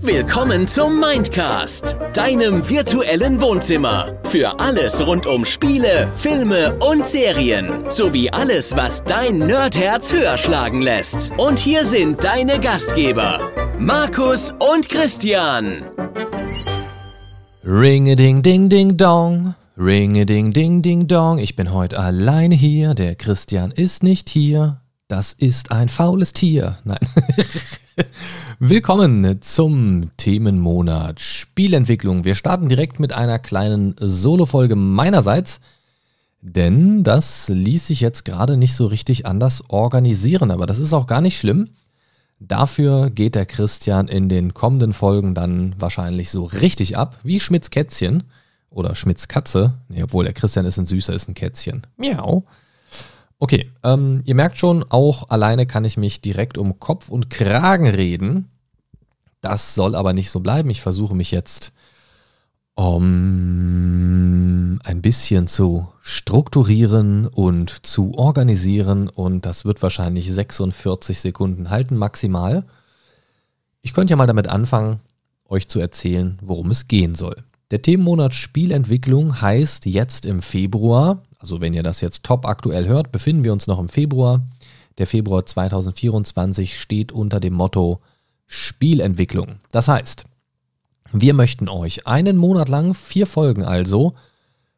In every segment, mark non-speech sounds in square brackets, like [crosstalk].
Willkommen zum Mindcast, deinem virtuellen Wohnzimmer. Für alles rund um Spiele, Filme und Serien. Sowie alles, was dein Nerdherz höher schlagen lässt. Und hier sind deine Gastgeber, Markus und Christian. Ring-a-ding-ding-ding-dong. Ring-a-ding-ding-ding-dong. Ich bin heute alleine hier. Der Christian ist nicht hier. Das ist ein faules Tier. Nein. [laughs] Willkommen zum Themenmonat Spielentwicklung. Wir starten direkt mit einer kleinen Solo-Folge meinerseits, denn das ließ sich jetzt gerade nicht so richtig anders organisieren, aber das ist auch gar nicht schlimm. Dafür geht der Christian in den kommenden Folgen dann wahrscheinlich so richtig ab, wie Schmitz Kätzchen oder Schmitz Katze. Nee, obwohl der Christian ist ein süßer, ist ein Kätzchen. Miau. Okay, ähm, ihr merkt schon, auch alleine kann ich mich direkt um Kopf und Kragen reden. Das soll aber nicht so bleiben. Ich versuche mich jetzt um ein bisschen zu strukturieren und zu organisieren und das wird wahrscheinlich 46 Sekunden halten maximal. Ich könnte ja mal damit anfangen, euch zu erzählen, worum es gehen soll. Der Themenmonat Spielentwicklung heißt jetzt im Februar, also wenn ihr das jetzt top aktuell hört, befinden wir uns noch im Februar. Der Februar 2024 steht unter dem Motto Spielentwicklung. Das heißt, wir möchten euch einen Monat lang, vier Folgen also,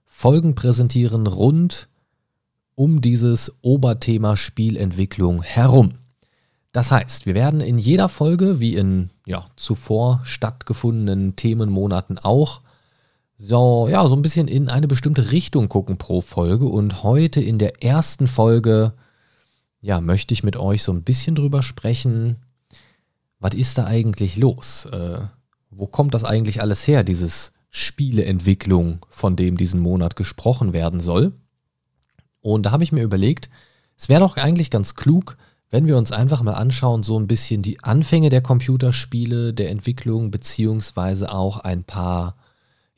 Folgen präsentieren rund um dieses Oberthema Spielentwicklung herum. Das heißt, wir werden in jeder Folge, wie in ja, zuvor stattgefundenen Themenmonaten auch, so, ja, so ein bisschen in eine bestimmte Richtung gucken pro Folge. Und heute in der ersten Folge, ja, möchte ich mit euch so ein bisschen drüber sprechen, was ist da eigentlich los? Äh, wo kommt das eigentlich alles her, dieses Spieleentwicklung, von dem diesen Monat gesprochen werden soll? Und da habe ich mir überlegt, es wäre doch eigentlich ganz klug, wenn wir uns einfach mal anschauen, so ein bisschen die Anfänge der Computerspiele, der Entwicklung, beziehungsweise auch ein paar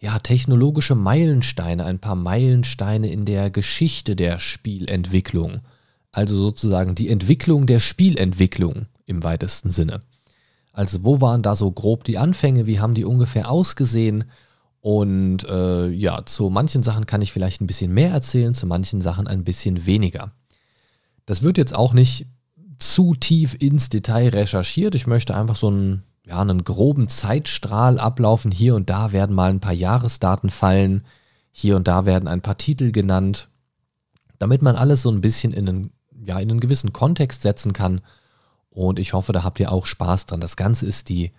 ja, technologische Meilensteine, ein paar Meilensteine in der Geschichte der Spielentwicklung. Also sozusagen die Entwicklung der Spielentwicklung im weitesten Sinne. Also wo waren da so grob die Anfänge, wie haben die ungefähr ausgesehen? Und äh, ja, zu manchen Sachen kann ich vielleicht ein bisschen mehr erzählen, zu manchen Sachen ein bisschen weniger. Das wird jetzt auch nicht zu tief ins Detail recherchiert. Ich möchte einfach so einen ja, einen groben Zeitstrahl ablaufen. Hier und da werden mal ein paar Jahresdaten fallen. Hier und da werden ein paar Titel genannt, damit man alles so ein bisschen in einen, ja, in einen gewissen Kontext setzen kann. Und ich hoffe, da habt ihr auch Spaß dran. Das Ganze ist die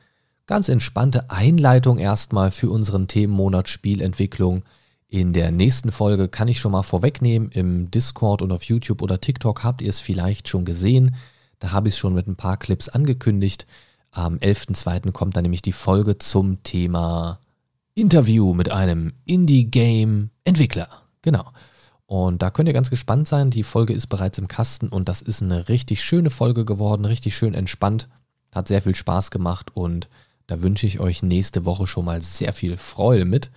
ganz entspannte Einleitung erstmal für unseren Themenmonat Spielentwicklung. In der nächsten Folge kann ich schon mal vorwegnehmen, im Discord und auf YouTube oder TikTok habt ihr es vielleicht schon gesehen. Da habe ich es schon mit ein paar Clips angekündigt. Am 11.02. kommt dann nämlich die Folge zum Thema Interview mit einem Indie-Game-Entwickler. Genau. Und da könnt ihr ganz gespannt sein. Die Folge ist bereits im Kasten und das ist eine richtig schöne Folge geworden, richtig schön entspannt. Hat sehr viel Spaß gemacht und da wünsche ich euch nächste Woche schon mal sehr viel Freude mit.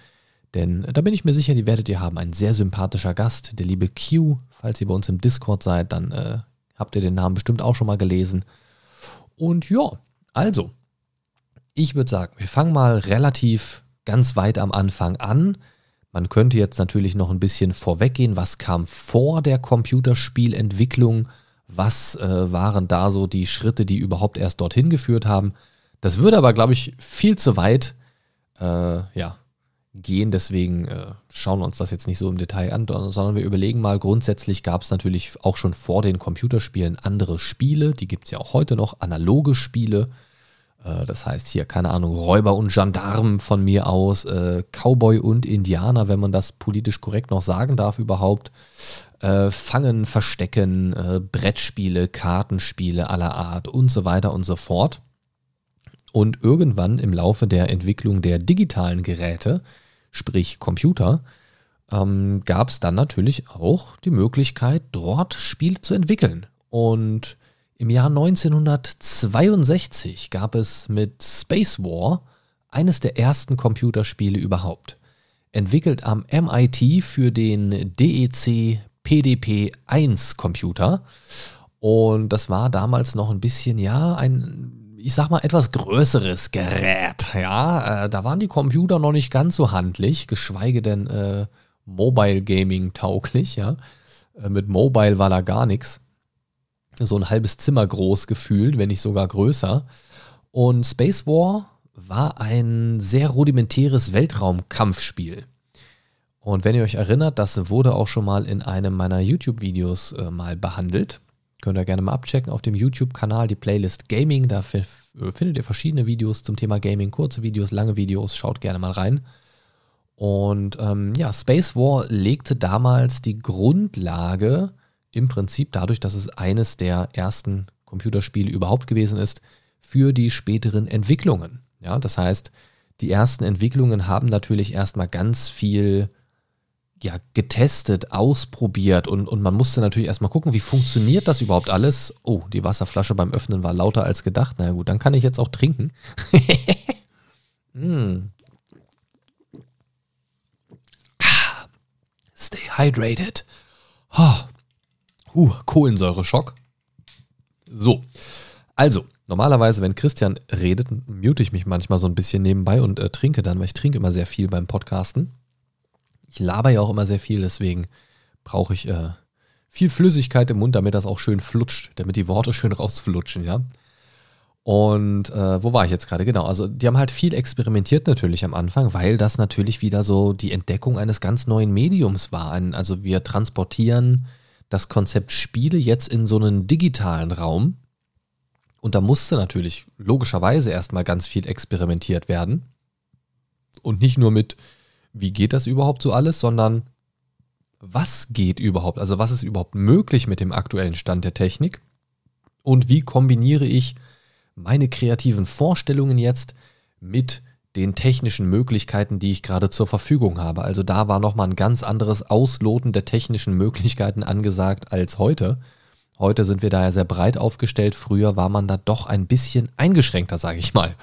Denn da bin ich mir sicher, die werdet ihr haben. Ein sehr sympathischer Gast, der liebe Q. Falls ihr bei uns im Discord seid, dann äh, habt ihr den Namen bestimmt auch schon mal gelesen. Und ja, also, ich würde sagen, wir fangen mal relativ ganz weit am Anfang an. Man könnte jetzt natürlich noch ein bisschen vorweggehen, was kam vor der Computerspielentwicklung, was äh, waren da so die Schritte, die überhaupt erst dorthin geführt haben. Das würde aber, glaube ich, viel zu weit äh, ja, gehen. Deswegen äh, schauen wir uns das jetzt nicht so im Detail an, sondern wir überlegen mal, grundsätzlich gab es natürlich auch schon vor den Computerspielen andere Spiele. Die gibt es ja auch heute noch, analoge Spiele. Äh, das heißt hier, keine Ahnung, Räuber und Gendarmen von mir aus, äh, Cowboy und Indianer, wenn man das politisch korrekt noch sagen darf überhaupt. Äh, Fangen, Verstecken, äh, Brettspiele, Kartenspiele aller Art und so weiter und so fort. Und irgendwann im Laufe der Entwicklung der digitalen Geräte, sprich Computer, ähm, gab es dann natürlich auch die Möglichkeit, dort Spiele zu entwickeln. Und im Jahr 1962 gab es mit Space War eines der ersten Computerspiele überhaupt. Entwickelt am MIT für den DEC PDP-1 Computer. Und das war damals noch ein bisschen, ja, ein ich sag mal, etwas größeres Gerät. Ja, äh, da waren die Computer noch nicht ganz so handlich, geschweige denn äh, Mobile Gaming tauglich. Ja, äh, mit Mobile war da gar nichts. So ein halbes Zimmer groß gefühlt, wenn nicht sogar größer. Und Space War war ein sehr rudimentäres Weltraumkampfspiel. Und wenn ihr euch erinnert, das wurde auch schon mal in einem meiner YouTube-Videos äh, mal behandelt. Könnt ihr gerne mal abchecken auf dem YouTube-Kanal, die Playlist Gaming. Da findet ihr verschiedene Videos zum Thema Gaming, kurze Videos, lange Videos. Schaut gerne mal rein. Und ähm, ja, Space War legte damals die Grundlage, im Prinzip dadurch, dass es eines der ersten Computerspiele überhaupt gewesen ist, für die späteren Entwicklungen. Ja, das heißt, die ersten Entwicklungen haben natürlich erstmal ganz viel ja, getestet, ausprobiert und, und man musste natürlich erstmal gucken, wie funktioniert das überhaupt alles. Oh, die Wasserflasche beim Öffnen war lauter als gedacht. Na gut, dann kann ich jetzt auch trinken. mm. [laughs] Stay hydrated. Oh. Uh, Kohlensäure-Schock. So, also, normalerweise, wenn Christian redet, mute ich mich manchmal so ein bisschen nebenbei und äh, trinke dann, weil ich trinke immer sehr viel beim Podcasten. Ich laber ja auch immer sehr viel, deswegen brauche ich äh, viel Flüssigkeit im Mund, damit das auch schön flutscht, damit die Worte schön rausflutschen, ja. Und äh, wo war ich jetzt gerade? Genau, also die haben halt viel experimentiert natürlich am Anfang, weil das natürlich wieder so die Entdeckung eines ganz neuen Mediums war. also wir transportieren das Konzept Spiele jetzt in so einen digitalen Raum. Und da musste natürlich logischerweise erstmal ganz viel experimentiert werden. Und nicht nur mit wie geht das überhaupt so alles, sondern was geht überhaupt? Also was ist überhaupt möglich mit dem aktuellen Stand der Technik? Und wie kombiniere ich meine kreativen Vorstellungen jetzt mit den technischen Möglichkeiten, die ich gerade zur Verfügung habe. Also da war nochmal ein ganz anderes Ausloten der technischen Möglichkeiten angesagt als heute. Heute sind wir da ja sehr breit aufgestellt. Früher war man da doch ein bisschen eingeschränkter, sage ich mal.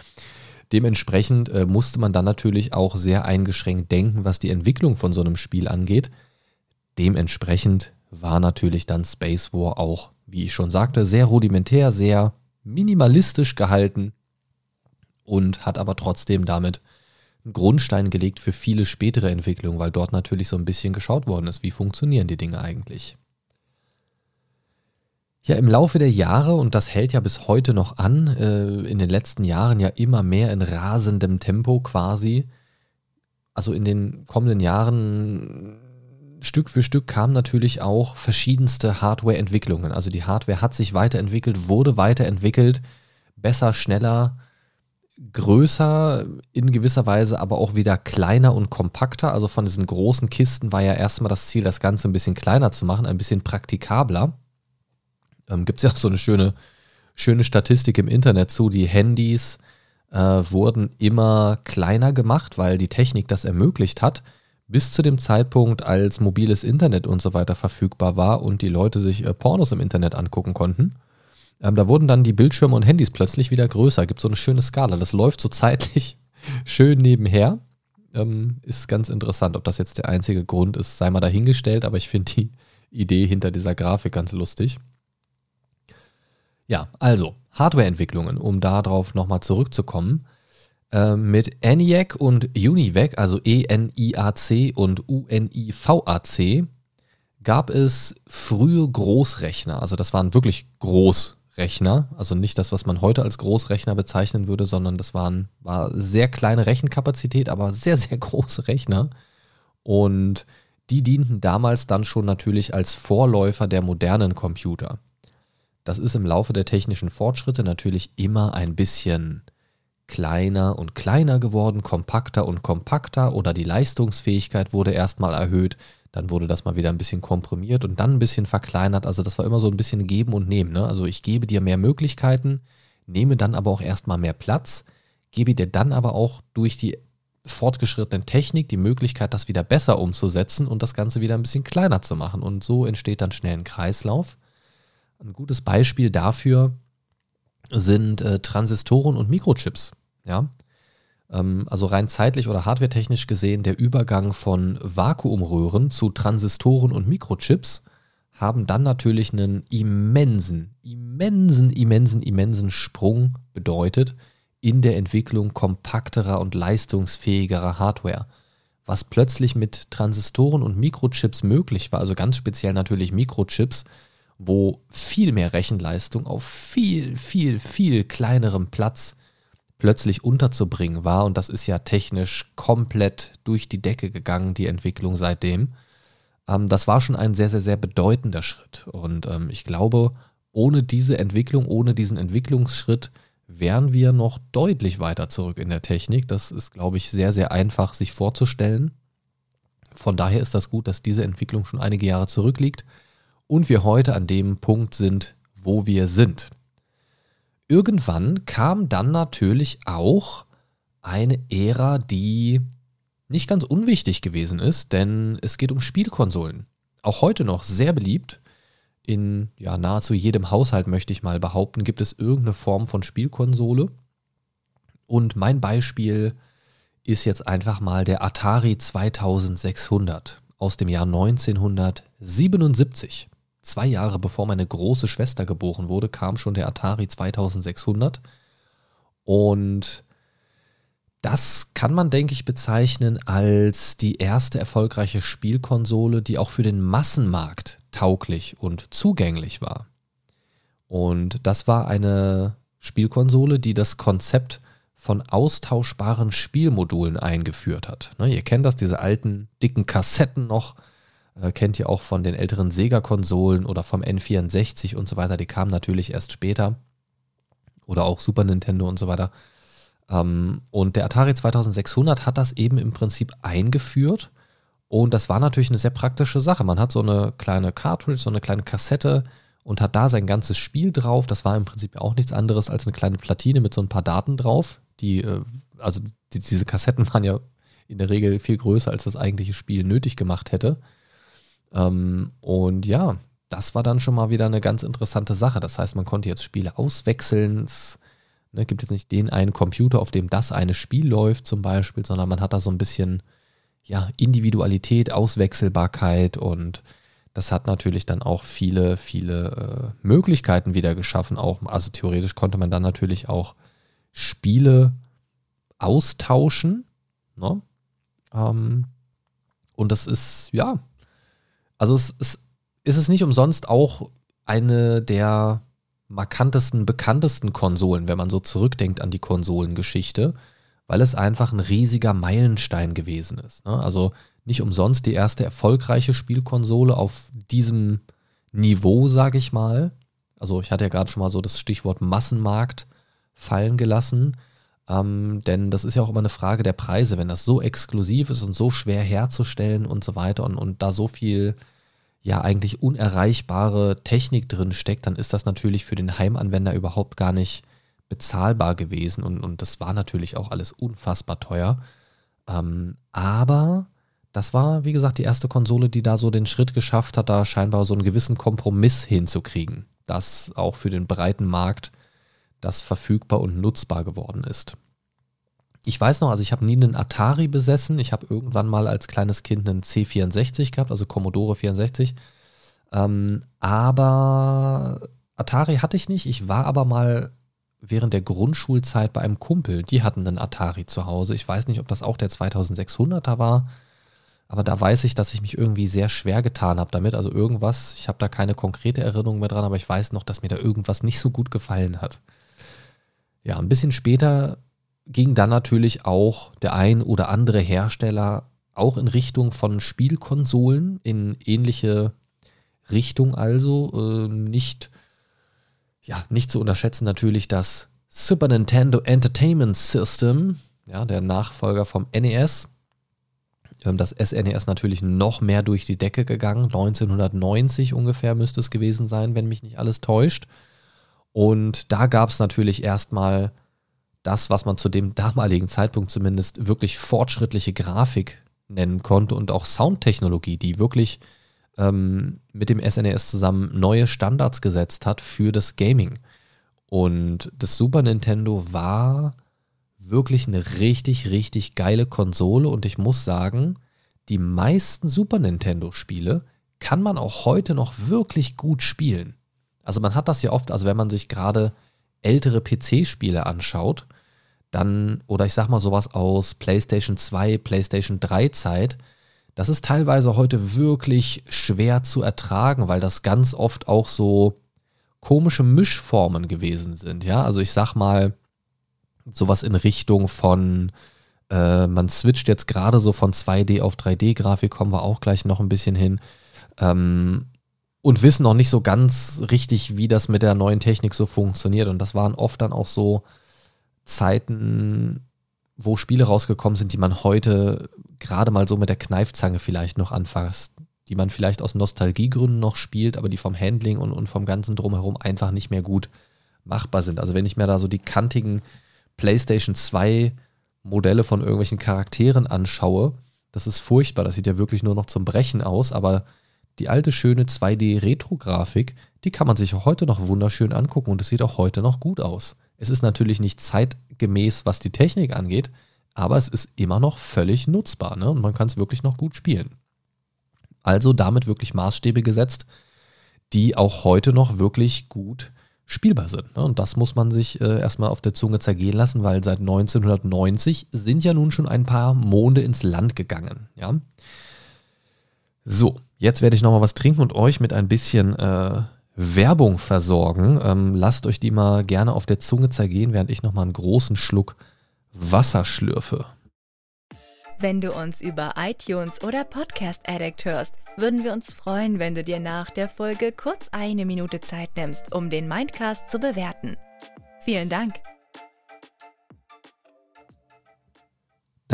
Dementsprechend äh, musste man dann natürlich auch sehr eingeschränkt denken, was die Entwicklung von so einem Spiel angeht. Dementsprechend war natürlich dann Space War auch, wie ich schon sagte, sehr rudimentär, sehr minimalistisch gehalten und hat aber trotzdem damit einen Grundstein gelegt für viele spätere Entwicklungen, weil dort natürlich so ein bisschen geschaut worden ist, wie funktionieren die Dinge eigentlich. Ja, im Laufe der Jahre, und das hält ja bis heute noch an, äh, in den letzten Jahren ja immer mehr in rasendem Tempo quasi. Also in den kommenden Jahren Stück für Stück kamen natürlich auch verschiedenste Hardware-Entwicklungen. Also die Hardware hat sich weiterentwickelt, wurde weiterentwickelt, besser, schneller, größer, in gewisser Weise aber auch wieder kleiner und kompakter. Also von diesen großen Kisten war ja erstmal das Ziel, das Ganze ein bisschen kleiner zu machen, ein bisschen praktikabler ähm, gibt es ja auch so eine schöne, schöne Statistik im Internet zu, die Handys äh, wurden immer kleiner gemacht, weil die Technik das ermöglicht hat, bis zu dem Zeitpunkt, als mobiles Internet und so weiter verfügbar war und die Leute sich äh, Pornos im Internet angucken konnten. Ähm, da wurden dann die Bildschirme und Handys plötzlich wieder größer. Gibt so eine schöne Skala. Das läuft so zeitlich [laughs] schön nebenher. Ähm, ist ganz interessant. Ob das jetzt der einzige Grund ist, sei mal dahingestellt, aber ich finde die Idee hinter dieser Grafik ganz lustig. Ja, also Hardwareentwicklungen, um darauf nochmal zurückzukommen. Äh, mit ENIAC und UNIVAC, also E-N-I-A-C und U-N-I-V-A-C, gab es frühe Großrechner. Also das waren wirklich Großrechner. Also nicht das, was man heute als Großrechner bezeichnen würde, sondern das waren, war sehr kleine Rechenkapazität, aber sehr, sehr [laughs] große Rechner. Und die dienten damals dann schon natürlich als Vorläufer der modernen Computer. Das ist im Laufe der technischen Fortschritte natürlich immer ein bisschen kleiner und kleiner geworden, kompakter und kompakter oder die Leistungsfähigkeit wurde erstmal erhöht, dann wurde das mal wieder ein bisschen komprimiert und dann ein bisschen verkleinert. Also das war immer so ein bisschen geben und nehmen. Ne? Also ich gebe dir mehr Möglichkeiten, nehme dann aber auch erstmal mehr Platz, gebe dir dann aber auch durch die fortgeschrittene Technik die Möglichkeit, das wieder besser umzusetzen und das Ganze wieder ein bisschen kleiner zu machen. Und so entsteht dann schnell ein Kreislauf. Ein gutes Beispiel dafür sind äh, Transistoren und Mikrochips. Ja? Ähm, also rein zeitlich oder hardwaretechnisch gesehen der Übergang von Vakuumröhren zu Transistoren und Mikrochips haben dann natürlich einen immensen, immensen, immensen, immensen Sprung bedeutet in der Entwicklung kompakterer und leistungsfähigerer Hardware. Was plötzlich mit Transistoren und Mikrochips möglich war, also ganz speziell natürlich Mikrochips, wo viel mehr Rechenleistung auf viel, viel, viel kleinerem Platz plötzlich unterzubringen war. Und das ist ja technisch komplett durch die Decke gegangen, die Entwicklung seitdem. Ähm, das war schon ein sehr, sehr, sehr bedeutender Schritt. Und ähm, ich glaube, ohne diese Entwicklung, ohne diesen Entwicklungsschritt, wären wir noch deutlich weiter zurück in der Technik. Das ist, glaube ich, sehr, sehr einfach sich vorzustellen. Von daher ist das gut, dass diese Entwicklung schon einige Jahre zurückliegt und wir heute an dem Punkt sind, wo wir sind. Irgendwann kam dann natürlich auch eine Ära, die nicht ganz unwichtig gewesen ist, denn es geht um Spielkonsolen. Auch heute noch sehr beliebt. In ja, nahezu jedem Haushalt, möchte ich mal behaupten, gibt es irgendeine Form von Spielkonsole. Und mein Beispiel ist jetzt einfach mal der Atari 2600 aus dem Jahr 1977. Zwei Jahre bevor meine große Schwester geboren wurde, kam schon der Atari 2600. Und das kann man, denke ich, bezeichnen als die erste erfolgreiche Spielkonsole, die auch für den Massenmarkt tauglich und zugänglich war. Und das war eine Spielkonsole, die das Konzept von austauschbaren Spielmodulen eingeführt hat. Ne, ihr kennt das, diese alten dicken Kassetten noch, äh, kennt ihr auch von den älteren Sega-Konsolen oder vom N64 und so weiter. Die kamen natürlich erst später. Oder auch Super Nintendo und so weiter. Ähm, und der Atari 2600 hat das eben im Prinzip eingeführt. Und das war natürlich eine sehr praktische Sache. Man hat so eine kleine Cartridge, so eine kleine Kassette und hat da sein ganzes Spiel drauf. Das war im Prinzip auch nichts anderes als eine kleine Platine mit so ein paar Daten drauf. Die, äh, also die, diese Kassetten waren ja in der Regel viel größer, als das eigentliche Spiel nötig gemacht hätte. Ähm, und ja, das war dann schon mal wieder eine ganz interessante Sache. Das heißt, man konnte jetzt Spiele auswechseln. Es Ne, gibt jetzt nicht den einen Computer, auf dem das eine Spiel läuft zum Beispiel, sondern man hat da so ein bisschen ja, Individualität, Auswechselbarkeit und das hat natürlich dann auch viele, viele äh, Möglichkeiten wieder geschaffen. Auch, also theoretisch konnte man dann natürlich auch Spiele austauschen. Ne? Ähm, und das ist, ja, also es, es, ist es nicht umsonst auch eine der markantesten, bekanntesten Konsolen, wenn man so zurückdenkt an die Konsolengeschichte, weil es einfach ein riesiger Meilenstein gewesen ist. Ne? Also nicht umsonst die erste erfolgreiche Spielkonsole auf diesem Niveau, sage ich mal. Also ich hatte ja gerade schon mal so das Stichwort Massenmarkt fallen gelassen. Ähm, denn das ist ja auch immer eine Frage der Preise, wenn das so exklusiv ist und so schwer herzustellen und so weiter und, und da so viel ja eigentlich unerreichbare Technik drin steckt, dann ist das natürlich für den Heimanwender überhaupt gar nicht bezahlbar gewesen und, und das war natürlich auch alles unfassbar teuer. Ähm, aber das war, wie gesagt, die erste Konsole, die da so den Schritt geschafft hat, da scheinbar so einen gewissen Kompromiss hinzukriegen, dass auch für den breiten Markt das verfügbar und nutzbar geworden ist ich weiß noch, also ich habe nie einen Atari besessen. Ich habe irgendwann mal als kleines Kind einen C64 gehabt, also Commodore 64. Ähm, aber Atari hatte ich nicht. Ich war aber mal während der Grundschulzeit bei einem Kumpel. Die hatten einen Atari zu Hause. Ich weiß nicht, ob das auch der 2600er war. Aber da weiß ich, dass ich mich irgendwie sehr schwer getan habe damit. Also irgendwas, ich habe da keine konkrete Erinnerung mehr dran, aber ich weiß noch, dass mir da irgendwas nicht so gut gefallen hat. Ja, ein bisschen später ging dann natürlich auch der ein oder andere Hersteller auch in Richtung von Spielkonsolen, in ähnliche Richtung also. Äh, nicht, ja, nicht zu unterschätzen natürlich das Super Nintendo Entertainment System, ja, der Nachfolger vom NES. Ähm, das SNES natürlich noch mehr durch die Decke gegangen. 1990 ungefähr müsste es gewesen sein, wenn mich nicht alles täuscht. Und da gab es natürlich erstmal das, was man zu dem damaligen Zeitpunkt zumindest wirklich fortschrittliche Grafik nennen konnte und auch Soundtechnologie, die wirklich ähm, mit dem SNES e zusammen neue Standards gesetzt hat für das Gaming. Und das Super Nintendo war wirklich eine richtig, richtig geile Konsole und ich muss sagen, die meisten Super Nintendo-Spiele kann man auch heute noch wirklich gut spielen. Also man hat das ja oft, also wenn man sich gerade ältere PC-Spiele anschaut, dann, oder ich sag mal sowas aus PlayStation 2, PlayStation 3 Zeit, das ist teilweise heute wirklich schwer zu ertragen, weil das ganz oft auch so komische Mischformen gewesen sind. Ja, also ich sag mal sowas in Richtung von, äh, man switcht jetzt gerade so von 2D auf 3D-Grafik, kommen wir auch gleich noch ein bisschen hin. Ähm, und wissen noch nicht so ganz richtig, wie das mit der neuen Technik so funktioniert. Und das waren oft dann auch so Zeiten, wo Spiele rausgekommen sind, die man heute gerade mal so mit der Kneifzange vielleicht noch anfasst, die man vielleicht aus Nostalgiegründen noch spielt, aber die vom Handling und, und vom ganzen Drumherum einfach nicht mehr gut machbar sind. Also wenn ich mir da so die kantigen PlayStation 2 Modelle von irgendwelchen Charakteren anschaue, das ist furchtbar. Das sieht ja wirklich nur noch zum Brechen aus, aber die alte schöne 2D-Retro-Grafik, die kann man sich auch heute noch wunderschön angucken und es sieht auch heute noch gut aus. Es ist natürlich nicht zeitgemäß, was die Technik angeht, aber es ist immer noch völlig nutzbar ne? und man kann es wirklich noch gut spielen. Also damit wirklich Maßstäbe gesetzt, die auch heute noch wirklich gut spielbar sind. Ne? Und das muss man sich äh, erstmal auf der Zunge zergehen lassen, weil seit 1990 sind ja nun schon ein paar Monde ins Land gegangen. Ja? So, jetzt werde ich nochmal was trinken und euch mit ein bisschen äh, Werbung versorgen. Ähm, lasst euch die mal gerne auf der Zunge zergehen, während ich nochmal einen großen Schluck Wasser schlürfe. Wenn du uns über iTunes oder Podcast Addict hörst, würden wir uns freuen, wenn du dir nach der Folge kurz eine Minute Zeit nimmst, um den Mindcast zu bewerten. Vielen Dank!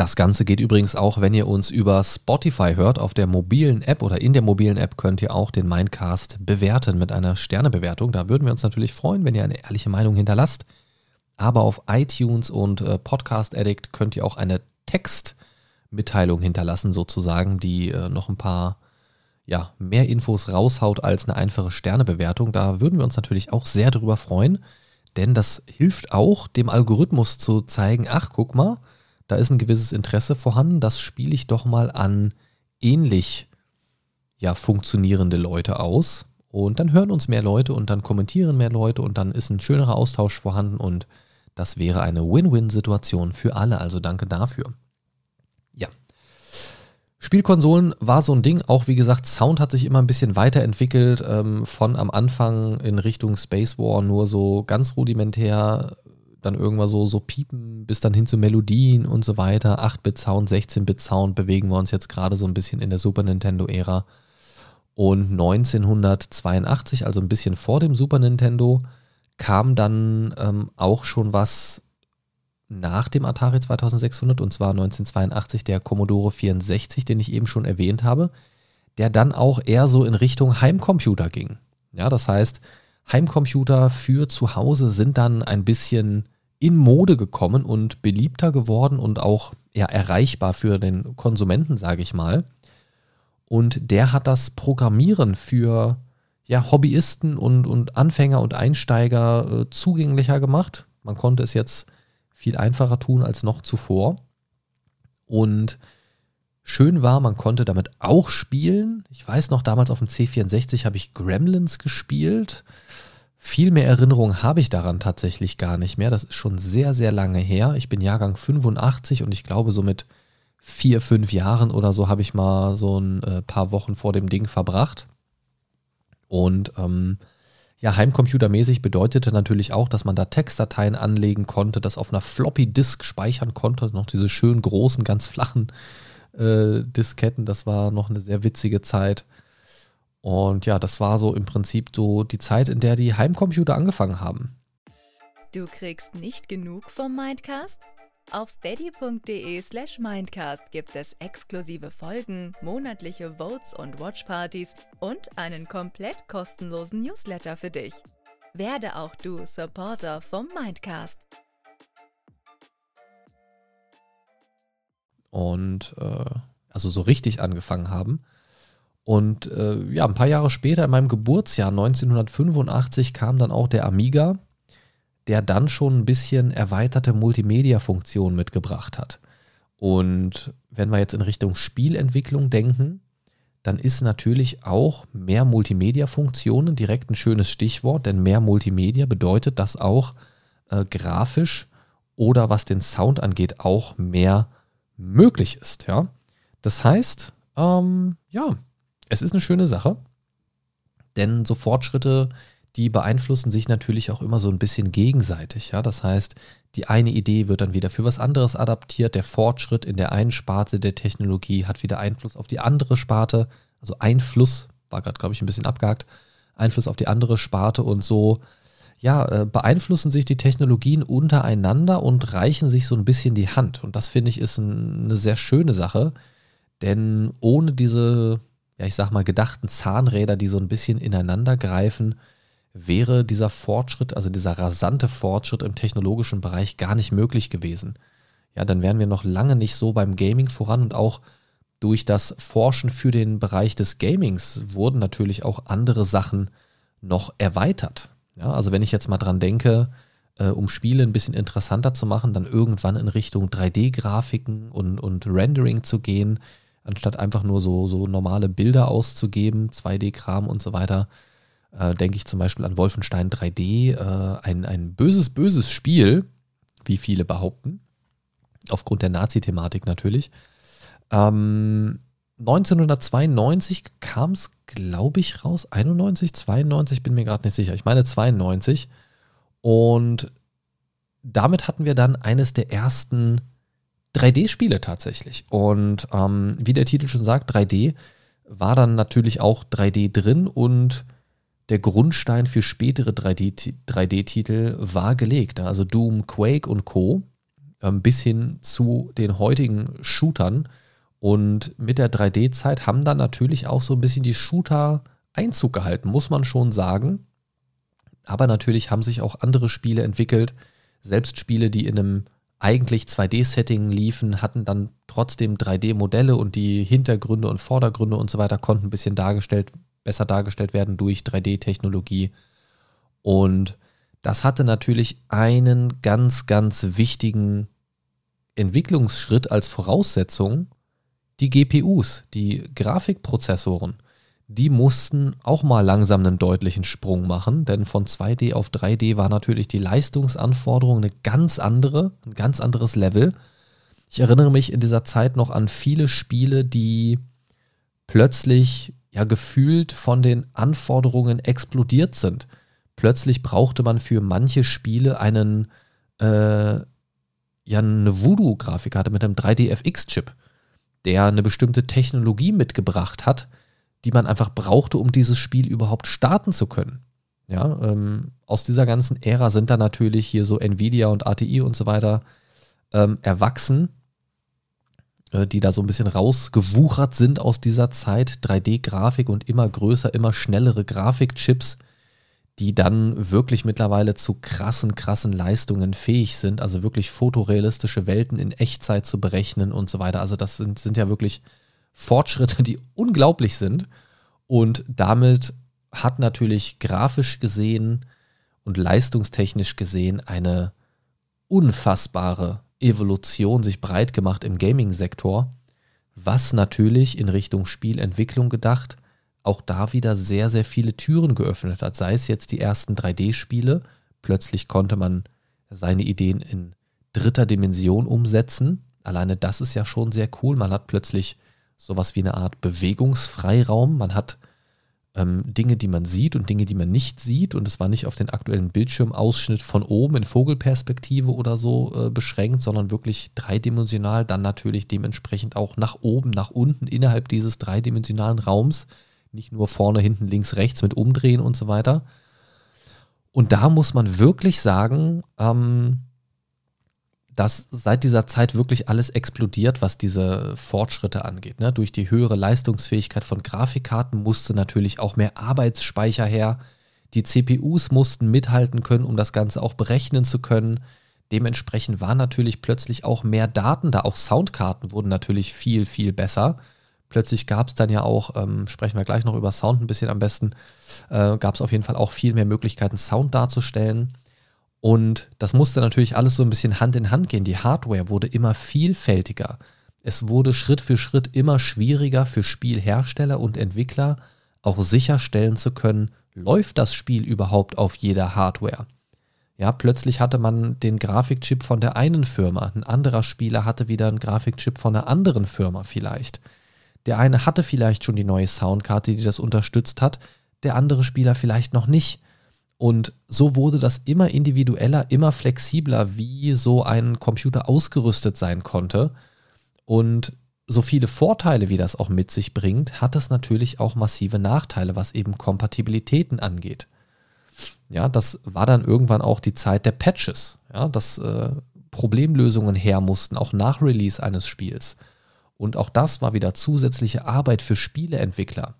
Das Ganze geht übrigens auch, wenn ihr uns über Spotify hört. Auf der mobilen App oder in der mobilen App könnt ihr auch den Mindcast bewerten mit einer Sternebewertung. Da würden wir uns natürlich freuen, wenn ihr eine ehrliche Meinung hinterlasst. Aber auf iTunes und äh, Podcast Addict könnt ihr auch eine Textmitteilung hinterlassen, sozusagen, die äh, noch ein paar ja, mehr Infos raushaut als eine einfache Sternebewertung. Da würden wir uns natürlich auch sehr darüber freuen, denn das hilft auch dem Algorithmus zu zeigen, ach guck mal, da ist ein gewisses Interesse vorhanden, das spiele ich doch mal an ähnlich ja, funktionierende Leute aus. Und dann hören uns mehr Leute und dann kommentieren mehr Leute und dann ist ein schönerer Austausch vorhanden und das wäre eine Win-Win-Situation für alle. Also danke dafür. Ja. Spielkonsolen war so ein Ding, auch wie gesagt, Sound hat sich immer ein bisschen weiterentwickelt, ähm, von am Anfang in Richtung Space War nur so ganz rudimentär dann irgendwann so, so piepen, bis dann hin zu Melodien und so weiter. 8-Bit-Sound, 16-Bit-Sound bewegen wir uns jetzt gerade so ein bisschen in der Super Nintendo-Ära. Und 1982, also ein bisschen vor dem Super Nintendo, kam dann ähm, auch schon was nach dem Atari 2600 und zwar 1982 der Commodore 64, den ich eben schon erwähnt habe, der dann auch eher so in Richtung Heimcomputer ging. Ja, das heißt, Heimcomputer für zu Hause sind dann ein bisschen in Mode gekommen und beliebter geworden und auch ja, erreichbar für den Konsumenten, sage ich mal. Und der hat das Programmieren für ja, Hobbyisten und, und Anfänger und Einsteiger äh, zugänglicher gemacht. Man konnte es jetzt viel einfacher tun als noch zuvor. Und schön war, man konnte damit auch spielen. Ich weiß noch, damals auf dem C64 habe ich Gremlins gespielt. Viel mehr Erinnerungen habe ich daran tatsächlich gar nicht mehr. Das ist schon sehr, sehr lange her. Ich bin Jahrgang 85 und ich glaube, so mit vier, fünf Jahren oder so habe ich mal so ein äh, paar Wochen vor dem Ding verbracht. Und ähm, ja, Heimcomputermäßig bedeutete natürlich auch, dass man da Textdateien anlegen konnte, das auf einer Floppy Disk speichern konnte. Noch diese schönen großen, ganz flachen äh, Disketten. Das war noch eine sehr witzige Zeit. Und ja, das war so im Prinzip so die Zeit, in der die Heimcomputer angefangen haben. Du kriegst nicht genug vom Mindcast? Auf steady.de slash Mindcast gibt es exklusive Folgen, monatliche Votes und Watchpartys und einen komplett kostenlosen Newsletter für dich. Werde auch du Supporter vom Mindcast. Und äh, also so richtig angefangen haben. Und äh, ja, ein paar Jahre später, in meinem Geburtsjahr 1985, kam dann auch der Amiga, der dann schon ein bisschen erweiterte Multimedia-Funktionen mitgebracht hat. Und wenn wir jetzt in Richtung Spielentwicklung denken, dann ist natürlich auch mehr Multimedia-Funktionen direkt ein schönes Stichwort, denn mehr Multimedia bedeutet, dass auch äh, grafisch oder was den Sound angeht auch mehr möglich ist. Ja? Das heißt, ähm, ja, es ist eine schöne Sache, denn so Fortschritte, die beeinflussen sich natürlich auch immer so ein bisschen gegenseitig. Ja? Das heißt, die eine Idee wird dann wieder für was anderes adaptiert. Der Fortschritt in der einen Sparte der Technologie hat wieder Einfluss auf die andere Sparte. Also Einfluss, war gerade, glaube ich, ein bisschen abgehakt. Einfluss auf die andere Sparte und so, ja, äh, beeinflussen sich die Technologien untereinander und reichen sich so ein bisschen die Hand. Und das finde ich ist eine sehr schöne Sache, denn ohne diese, ja, ich sag mal, gedachten Zahnräder, die so ein bisschen ineinander greifen, wäre dieser Fortschritt, also dieser rasante Fortschritt im technologischen Bereich gar nicht möglich gewesen. Ja, dann wären wir noch lange nicht so beim Gaming voran und auch durch das Forschen für den Bereich des Gamings wurden natürlich auch andere Sachen noch erweitert. Ja, also wenn ich jetzt mal dran denke, äh, um Spiele ein bisschen interessanter zu machen, dann irgendwann in Richtung 3D-Grafiken und, und Rendering zu gehen, anstatt einfach nur so, so normale Bilder auszugeben, 2D-Kram und so weiter, äh, denke ich zum Beispiel an Wolfenstein 3D, äh, ein, ein böses, böses Spiel, wie viele behaupten, aufgrund der Nazi-Thematik natürlich. Ähm, 1992 kam es, glaube ich, raus. 91, 92, bin mir gerade nicht sicher. Ich meine 92. Und damit hatten wir dann eines der ersten 3D-Spiele tatsächlich. Und ähm, wie der Titel schon sagt, 3D war dann natürlich auch 3D drin und der Grundstein für spätere 3D-Titel war gelegt. Also Doom, Quake und Co. Ähm, bis hin zu den heutigen Shootern. Und mit der 3D-Zeit haben dann natürlich auch so ein bisschen die Shooter Einzug gehalten, muss man schon sagen. Aber natürlich haben sich auch andere Spiele entwickelt. Selbst Spiele, die in einem eigentlich 2D-Setting liefen, hatten dann trotzdem 3D-Modelle und die Hintergründe und Vordergründe und so weiter konnten ein bisschen dargestellt besser dargestellt werden durch 3D-Technologie. Und das hatte natürlich einen ganz, ganz wichtigen Entwicklungsschritt als Voraussetzung. Die GPUs, die Grafikprozessoren, die mussten auch mal langsam einen deutlichen Sprung machen, denn von 2D auf 3D war natürlich die Leistungsanforderung eine ganz andere, ein ganz anderes Level. Ich erinnere mich in dieser Zeit noch an viele Spiele, die plötzlich ja gefühlt von den Anforderungen explodiert sind. Plötzlich brauchte man für manche Spiele einen, äh, ja, eine Voodoo-Grafikkarte mit einem 3D-FX-Chip, der eine bestimmte Technologie mitgebracht hat, die man einfach brauchte, um dieses Spiel überhaupt starten zu können. Ja, ähm, aus dieser ganzen Ära sind da natürlich hier so Nvidia und ATI und so weiter ähm, erwachsen äh, die da so ein bisschen rausgewuchert sind aus dieser Zeit. 3D-Grafik und immer größer, immer schnellere Grafikchips, die dann wirklich mittlerweile zu krassen, krassen Leistungen fähig sind. Also wirklich fotorealistische Welten in Echtzeit zu berechnen und so weiter. Also das sind, sind ja wirklich Fortschritte, die unglaublich sind. Und damit hat natürlich grafisch gesehen und leistungstechnisch gesehen eine unfassbare Evolution sich breit gemacht im Gaming-Sektor, was natürlich in Richtung Spielentwicklung gedacht auch da wieder sehr, sehr viele Türen geöffnet hat. Sei es jetzt die ersten 3D-Spiele, plötzlich konnte man seine Ideen in dritter Dimension umsetzen. Alleine das ist ja schon sehr cool. Man hat plötzlich sowas wie eine Art Bewegungsfreiraum. Man hat ähm, Dinge, die man sieht und Dinge, die man nicht sieht. Und es war nicht auf den aktuellen Bildschirmausschnitt von oben in Vogelperspektive oder so äh, beschränkt, sondern wirklich dreidimensional, dann natürlich dementsprechend auch nach oben, nach unten innerhalb dieses dreidimensionalen Raums. Nicht nur vorne, hinten, links, rechts mit Umdrehen und so weiter. Und da muss man wirklich sagen, ähm, dass seit dieser Zeit wirklich alles explodiert, was diese Fortschritte angeht. Ne? Durch die höhere Leistungsfähigkeit von Grafikkarten musste natürlich auch mehr Arbeitsspeicher her. Die CPUs mussten mithalten können, um das Ganze auch berechnen zu können. Dementsprechend waren natürlich plötzlich auch mehr Daten da. Auch Soundkarten wurden natürlich viel, viel besser. Plötzlich gab es dann ja auch, ähm, sprechen wir gleich noch über Sound ein bisschen am besten, äh, gab es auf jeden Fall auch viel mehr Möglichkeiten, Sound darzustellen. Und das musste natürlich alles so ein bisschen Hand in Hand gehen. Die Hardware wurde immer vielfältiger. Es wurde Schritt für Schritt immer schwieriger für Spielhersteller und Entwickler auch sicherstellen zu können, läuft das Spiel überhaupt auf jeder Hardware. Ja, plötzlich hatte man den Grafikchip von der einen Firma, ein anderer Spieler hatte wieder einen Grafikchip von einer anderen Firma vielleicht. Der eine hatte vielleicht schon die neue Soundkarte, die das unterstützt hat, der andere Spieler vielleicht noch nicht. Und so wurde das immer individueller, immer flexibler, wie so ein Computer ausgerüstet sein konnte. Und so viele Vorteile, wie das auch mit sich bringt, hat es natürlich auch massive Nachteile, was eben Kompatibilitäten angeht. Ja, das war dann irgendwann auch die Zeit der Patches, ja, dass äh, Problemlösungen her mussten, auch nach Release eines Spiels. Und auch das war wieder zusätzliche Arbeit für Spieleentwickler.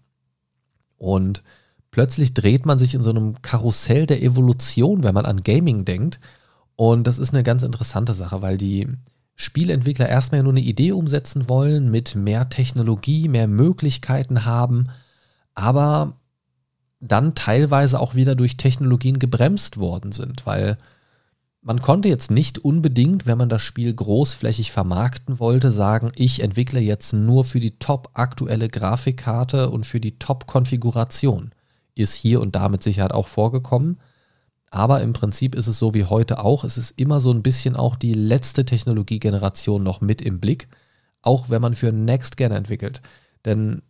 Und plötzlich dreht man sich in so einem Karussell der Evolution, wenn man an Gaming denkt. Und das ist eine ganz interessante Sache, weil die Spielentwickler erstmal nur eine Idee umsetzen wollen, mit mehr Technologie, mehr Möglichkeiten haben, aber dann teilweise auch wieder durch Technologien gebremst worden sind, weil man konnte jetzt nicht unbedingt, wenn man das Spiel großflächig vermarkten wollte, sagen, ich entwickle jetzt nur für die top aktuelle Grafikkarte und für die top Konfiguration ist hier und da mit Sicherheit auch vorgekommen. Aber im Prinzip ist es so wie heute auch. Es ist immer so ein bisschen auch die letzte Technologiegeneration noch mit im Blick, auch wenn man für Next Gen entwickelt. Denn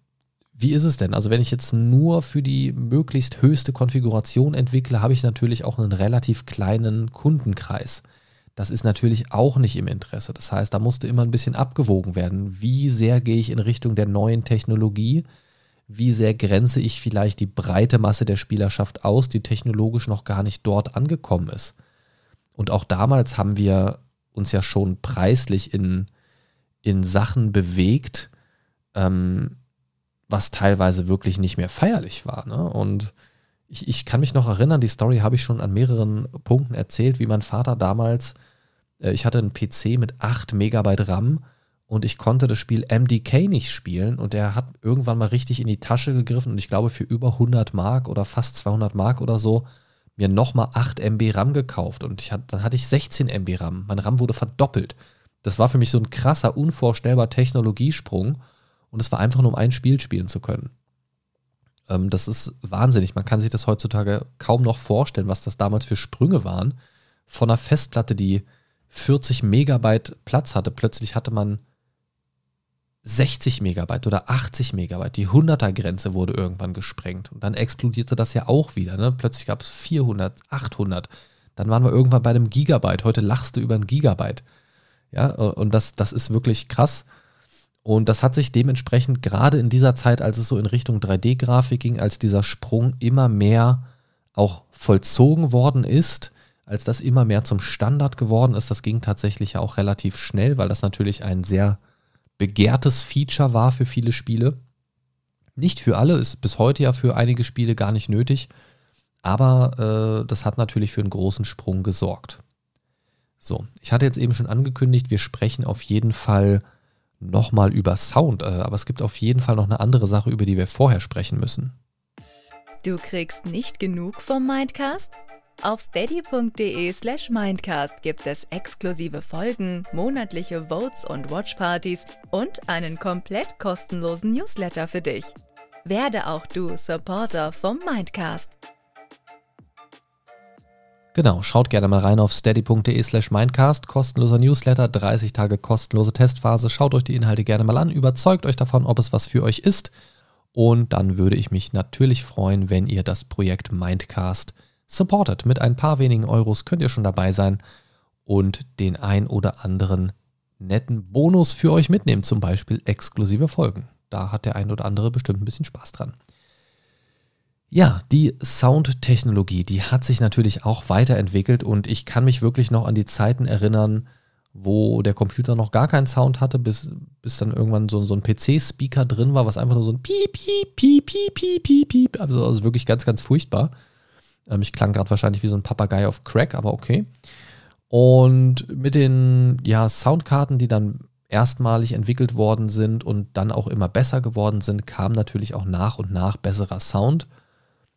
wie ist es denn? Also wenn ich jetzt nur für die möglichst höchste Konfiguration entwickle, habe ich natürlich auch einen relativ kleinen Kundenkreis. Das ist natürlich auch nicht im Interesse. Das heißt, da musste immer ein bisschen abgewogen werden. Wie sehr gehe ich in Richtung der neuen Technologie? Wie sehr grenze ich vielleicht die breite Masse der Spielerschaft aus, die technologisch noch gar nicht dort angekommen ist. Und auch damals haben wir uns ja schon preislich in, in Sachen bewegt, ähm, was teilweise wirklich nicht mehr feierlich war. Ne? Und ich, ich kann mich noch erinnern, die Story habe ich schon an mehreren Punkten erzählt, wie mein Vater damals, äh, ich hatte einen PC mit 8 Megabyte RAM und ich konnte das Spiel MDK nicht spielen und er hat irgendwann mal richtig in die Tasche gegriffen und ich glaube für über 100 Mark oder fast 200 Mark oder so mir nochmal 8 MB RAM gekauft und hat, dann hatte ich 16 MB RAM. Mein RAM wurde verdoppelt. Das war für mich so ein krasser, unvorstellbar Technologiesprung und es war einfach nur um ein Spiel spielen zu können. Ähm, das ist wahnsinnig. Man kann sich das heutzutage kaum noch vorstellen, was das damals für Sprünge waren. Von einer Festplatte, die 40 Megabyte Platz hatte, plötzlich hatte man 60 Megabyte oder 80 Megabyte. Die 100er-Grenze wurde irgendwann gesprengt. Und dann explodierte das ja auch wieder. Ne? Plötzlich gab es 400, 800. Dann waren wir irgendwann bei einem Gigabyte. Heute lachst du über ein Gigabyte. Ja, und das, das ist wirklich krass. Und das hat sich dementsprechend gerade in dieser Zeit, als es so in Richtung 3D-Grafik ging, als dieser Sprung immer mehr auch vollzogen worden ist, als das immer mehr zum Standard geworden ist, das ging tatsächlich ja auch relativ schnell, weil das natürlich ein sehr begehrtes Feature war für viele Spiele. Nicht für alle, ist bis heute ja für einige Spiele gar nicht nötig, aber äh, das hat natürlich für einen großen Sprung gesorgt. So, ich hatte jetzt eben schon angekündigt, wir sprechen auf jeden Fall nochmal über Sound, äh, aber es gibt auf jeden Fall noch eine andere Sache, über die wir vorher sprechen müssen. Du kriegst nicht genug vom Mindcast? Auf steady.de slash mindcast gibt es exklusive Folgen, monatliche Votes und Watchpartys und einen komplett kostenlosen Newsletter für dich. Werde auch du Supporter vom Mindcast. Genau, schaut gerne mal rein auf steady.de slash mindcast, kostenloser Newsletter, 30 Tage kostenlose Testphase. Schaut euch die Inhalte gerne mal an, überzeugt euch davon, ob es was für euch ist. Und dann würde ich mich natürlich freuen, wenn ihr das Projekt Mindcast supportet. Mit ein paar wenigen Euros könnt ihr schon dabei sein und den ein oder anderen netten Bonus für euch mitnehmen, zum Beispiel exklusive Folgen. Da hat der ein oder andere bestimmt ein bisschen Spaß dran. Ja, die Soundtechnologie, die hat sich natürlich auch weiterentwickelt und ich kann mich wirklich noch an die Zeiten erinnern, wo der Computer noch gar keinen Sound hatte, bis, bis dann irgendwann so, so ein PC-Speaker drin war, was einfach nur so ein Piep, Piep, Piep, Piep, Piep, Piep, Piep, also, also wirklich ganz, ganz furchtbar. Ähm, ich klang gerade wahrscheinlich wie so ein Papagei auf Crack, aber okay. Und mit den ja, Soundkarten, die dann erstmalig entwickelt worden sind und dann auch immer besser geworden sind, kam natürlich auch nach und nach besserer Sound.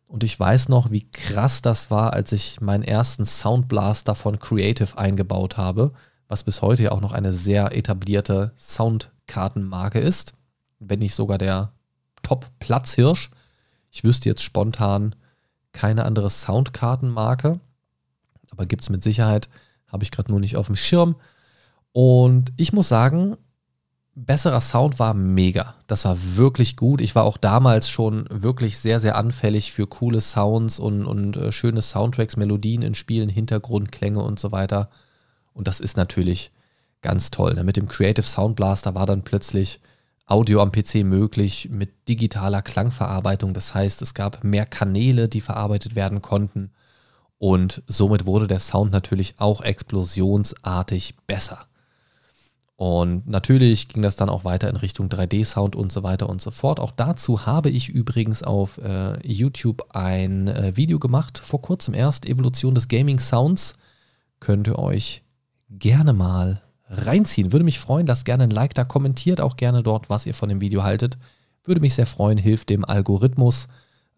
Und ich weiß noch, wie krass das war, als ich meinen ersten Soundblaster von Creative eingebaut habe. was bis heute ja auch noch eine sehr etablierte Soundkartenmarke ist, wenn nicht sogar der Top-Platzhirsch. Ich wüsste jetzt spontan keine andere Soundkartenmarke, aber gibt es mit Sicherheit, habe ich gerade nur nicht auf dem Schirm. Und ich muss sagen, besserer Sound war mega. Das war wirklich gut. Ich war auch damals schon wirklich sehr, sehr anfällig für coole Sounds und, und äh, schöne Soundtracks, Melodien in Spielen, Hintergrundklänge und so weiter. Und das ist natürlich ganz toll. Ne? Mit dem Creative Sound Blaster war dann plötzlich Audio am PC möglich mit digitaler Klangverarbeitung. Das heißt, es gab mehr Kanäle, die verarbeitet werden konnten. Und somit wurde der Sound natürlich auch explosionsartig besser. Und natürlich ging das dann auch weiter in Richtung 3D-Sound und so weiter und so fort. Auch dazu habe ich übrigens auf äh, YouTube ein äh, Video gemacht, vor kurzem erst, Evolution des Gaming Sounds. Könnt ihr euch gerne mal reinziehen. Würde mich freuen, lasst gerne ein Like da, kommentiert auch gerne dort, was ihr von dem Video haltet. Würde mich sehr freuen, hilft dem Algorithmus.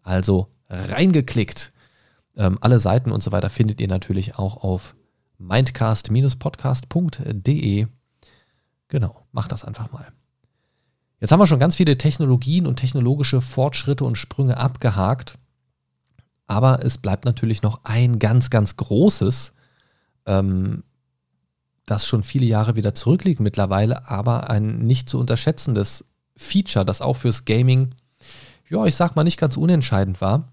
Also reingeklickt. Ähm, alle Seiten und so weiter findet ihr natürlich auch auf mindcast-podcast.de. Genau, macht das einfach mal. Jetzt haben wir schon ganz viele Technologien und technologische Fortschritte und Sprünge abgehakt. Aber es bleibt natürlich noch ein ganz, ganz großes, ähm, das schon viele Jahre wieder zurückliegt mittlerweile, aber ein nicht zu unterschätzendes Feature, das auch fürs Gaming, ja, ich sag mal, nicht ganz unentscheidend war.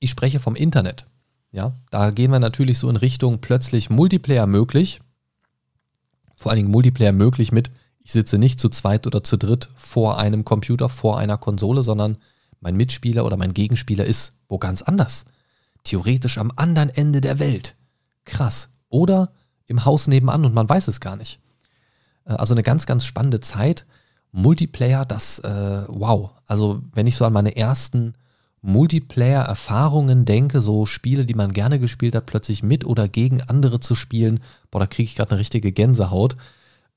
Ich spreche vom Internet. Ja, da gehen wir natürlich so in Richtung plötzlich Multiplayer möglich vor allen Dingen Multiplayer möglich mit, ich sitze nicht zu zweit oder zu dritt vor einem Computer, vor einer Konsole, sondern mein Mitspieler oder mein Gegenspieler ist wo ganz anders. Theoretisch am anderen Ende der Welt. Krass. Oder im Haus nebenan und man weiß es gar nicht. Äh, also eine ganz, ganz spannende Zeit. Multiplayer, das, äh, wow. Also wenn ich so an meine ersten Multiplayer-Erfahrungen denke, so Spiele, die man gerne gespielt hat, plötzlich mit oder gegen andere zu spielen, boah, da kriege ich gerade eine richtige Gänsehaut,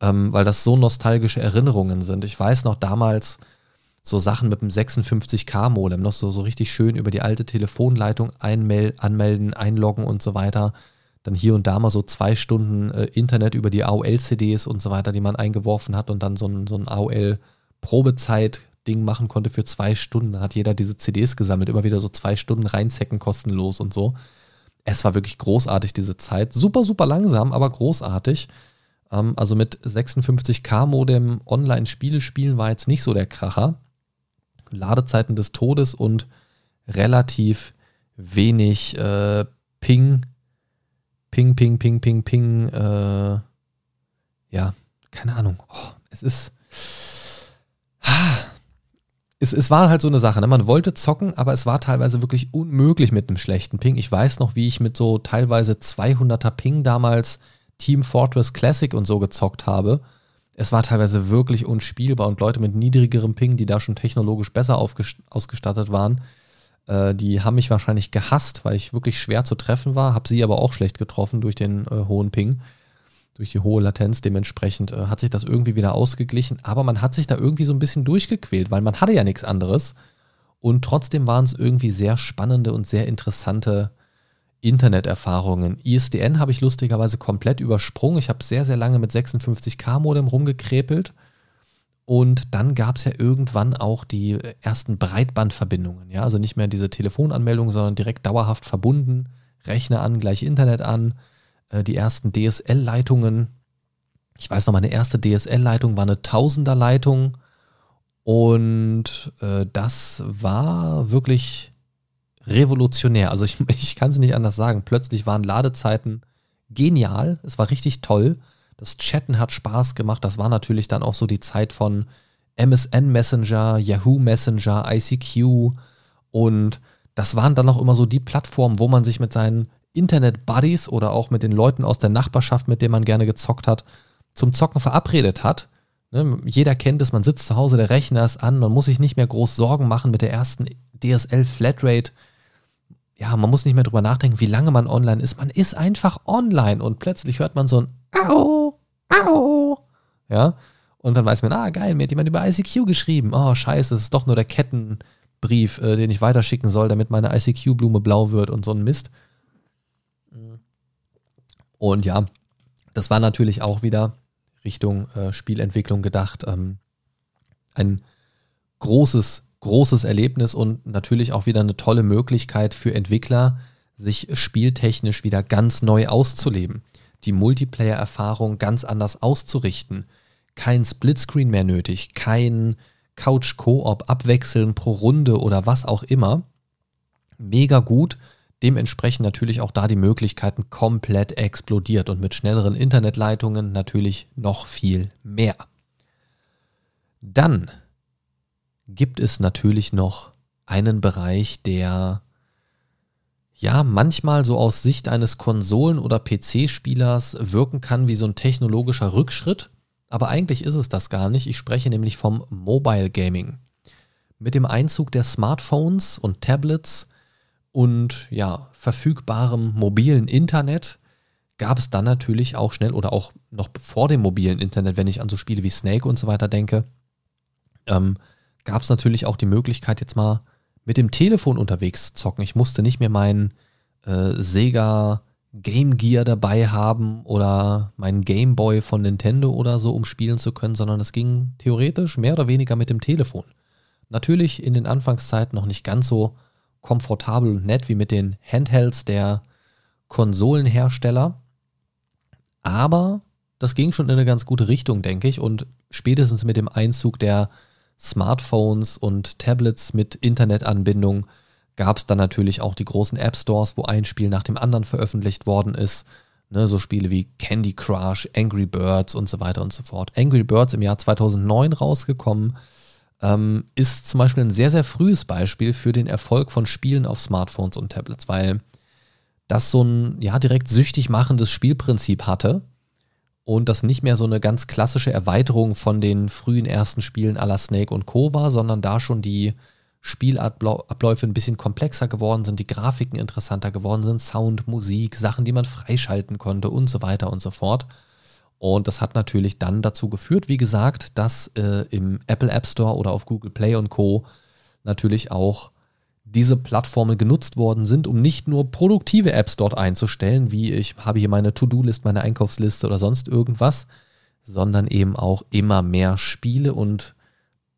ähm, weil das so nostalgische Erinnerungen sind. Ich weiß noch damals so Sachen mit dem 56K-Modem, noch so, so richtig schön über die alte Telefonleitung einmel anmelden, einloggen und so weiter. Dann hier und da mal so zwei Stunden äh, Internet über die AOL-CDs und so weiter, die man eingeworfen hat und dann so ein, so ein AOL-Probezeit Ding machen konnte für zwei Stunden. Dann hat jeder diese CDs gesammelt, immer wieder so zwei Stunden reinzecken, kostenlos und so. Es war wirklich großartig, diese Zeit. Super, super langsam, aber großartig. Ähm, also mit 56K-Modem Online-Spiele spielen war jetzt nicht so der Kracher. Ladezeiten des Todes und relativ wenig äh, Ping. Ping, Ping, Ping, Ping, Ping. Äh, ja, keine Ahnung. Oh, es ist es, es war halt so eine Sache. Ne? Man wollte zocken, aber es war teilweise wirklich unmöglich mit einem schlechten Ping. Ich weiß noch, wie ich mit so teilweise 200er Ping damals Team Fortress Classic und so gezockt habe. Es war teilweise wirklich unspielbar und Leute mit niedrigerem Ping, die da schon technologisch besser ausgestattet waren, äh, die haben mich wahrscheinlich gehasst, weil ich wirklich schwer zu treffen war, habe sie aber auch schlecht getroffen durch den äh, hohen Ping durch die hohe Latenz. Dementsprechend äh, hat sich das irgendwie wieder ausgeglichen. Aber man hat sich da irgendwie so ein bisschen durchgequält, weil man hatte ja nichts anderes. Und trotzdem waren es irgendwie sehr spannende und sehr interessante Interneterfahrungen. ISDN habe ich lustigerweise komplett übersprungen. Ich habe sehr, sehr lange mit 56K-Modem rumgekrepelt. Und dann gab es ja irgendwann auch die ersten Breitbandverbindungen. Ja? Also nicht mehr diese Telefonanmeldung, sondern direkt dauerhaft verbunden. Rechner an, gleich Internet an äh, die ersten DSL-Leitungen. Ich weiß noch, meine erste DSL-Leitung war eine Tausender-Leitung und äh, das war wirklich revolutionär. Also ich, [laughs] ich kann es nicht anders sagen. Plötzlich waren Ladezeiten genial. Es war richtig toll. Das Chatten hat Spaß gemacht. Das war natürlich dann auch so die Zeit von MSN Messenger, Yahoo Messenger, ICQ und das waren dann auch immer so die Plattformen, wo man sich mit seinen Internet-Buddies oder auch mit den Leuten aus der Nachbarschaft, mit denen man gerne gezockt hat, zum Zocken verabredet hat. Ne? Jeder kennt es, man sitzt zu Hause, der Rechner ist an, man muss sich nicht mehr groß Sorgen machen mit der ersten DSL-Flatrate. Ja, man muss nicht mehr drüber nachdenken, wie lange man online ist. Man ist einfach online und plötzlich hört man so ein Au, Au. Ja, und dann weiß man, ah, geil, mir hat jemand über ICQ geschrieben. Oh, scheiße, es ist doch nur der Kettenbrief, äh, den ich weiterschicken soll, damit meine ICQ-Blume blau wird und so ein Mist. Und ja, Das war natürlich auch wieder Richtung äh, Spielentwicklung gedacht. Ähm, ein großes, großes Erlebnis und natürlich auch wieder eine tolle Möglichkeit für Entwickler, sich spieltechnisch wieder ganz neu auszuleben. Die Multiplayer-Erfahrung ganz anders auszurichten. Kein Splitscreen mehr nötig, kein Couch-Koop abwechseln pro Runde oder was auch immer. Mega gut. Dementsprechend natürlich auch da die Möglichkeiten komplett explodiert und mit schnelleren Internetleitungen natürlich noch viel mehr. Dann gibt es natürlich noch einen Bereich, der ja manchmal so aus Sicht eines Konsolen- oder PC-Spielers wirken kann wie so ein technologischer Rückschritt, aber eigentlich ist es das gar nicht. Ich spreche nämlich vom Mobile Gaming. Mit dem Einzug der Smartphones und Tablets und ja, verfügbarem mobilen Internet gab es dann natürlich auch schnell oder auch noch vor dem mobilen Internet, wenn ich an so Spiele wie Snake und so weiter denke, ähm, gab es natürlich auch die Möglichkeit, jetzt mal mit dem Telefon unterwegs zu zocken. Ich musste nicht mehr meinen äh, Sega Game Gear dabei haben oder meinen Game Boy von Nintendo oder so, um spielen zu können, sondern es ging theoretisch mehr oder weniger mit dem Telefon. Natürlich in den Anfangszeiten noch nicht ganz so komfortabel und nett wie mit den Handhelds der Konsolenhersteller, aber das ging schon in eine ganz gute Richtung, denke ich. Und spätestens mit dem Einzug der Smartphones und Tablets mit Internetanbindung gab es dann natürlich auch die großen App Stores, wo ein Spiel nach dem anderen veröffentlicht worden ist. Ne, so Spiele wie Candy Crush, Angry Birds und so weiter und so fort. Angry Birds im Jahr 2009 rausgekommen, ähm, ist zum Beispiel ein sehr, sehr frühes Beispiel für den Erfolg von Spielen auf Smartphones und Tablets, weil das so ein ja direkt süchtig machendes Spielprinzip hatte und das nicht mehr so eine ganz klassische Erweiterung von den frühen ersten Spielen la Snake und Co. war, sondern da schon die Spielabläufe ein bisschen komplexer geworden sind, die Grafiken interessanter geworden sind, Sound, Musik, Sachen, die man freischalten konnte und so weiter und so fort. Und das hat natürlich dann dazu geführt, wie gesagt, dass äh, im Apple App Store oder auf Google Play und Co. natürlich auch diese Plattformen genutzt worden sind, um nicht nur produktive Apps dort einzustellen, wie ich habe hier meine To-Do-List, meine Einkaufsliste oder sonst irgendwas, sondern eben auch immer mehr Spiele und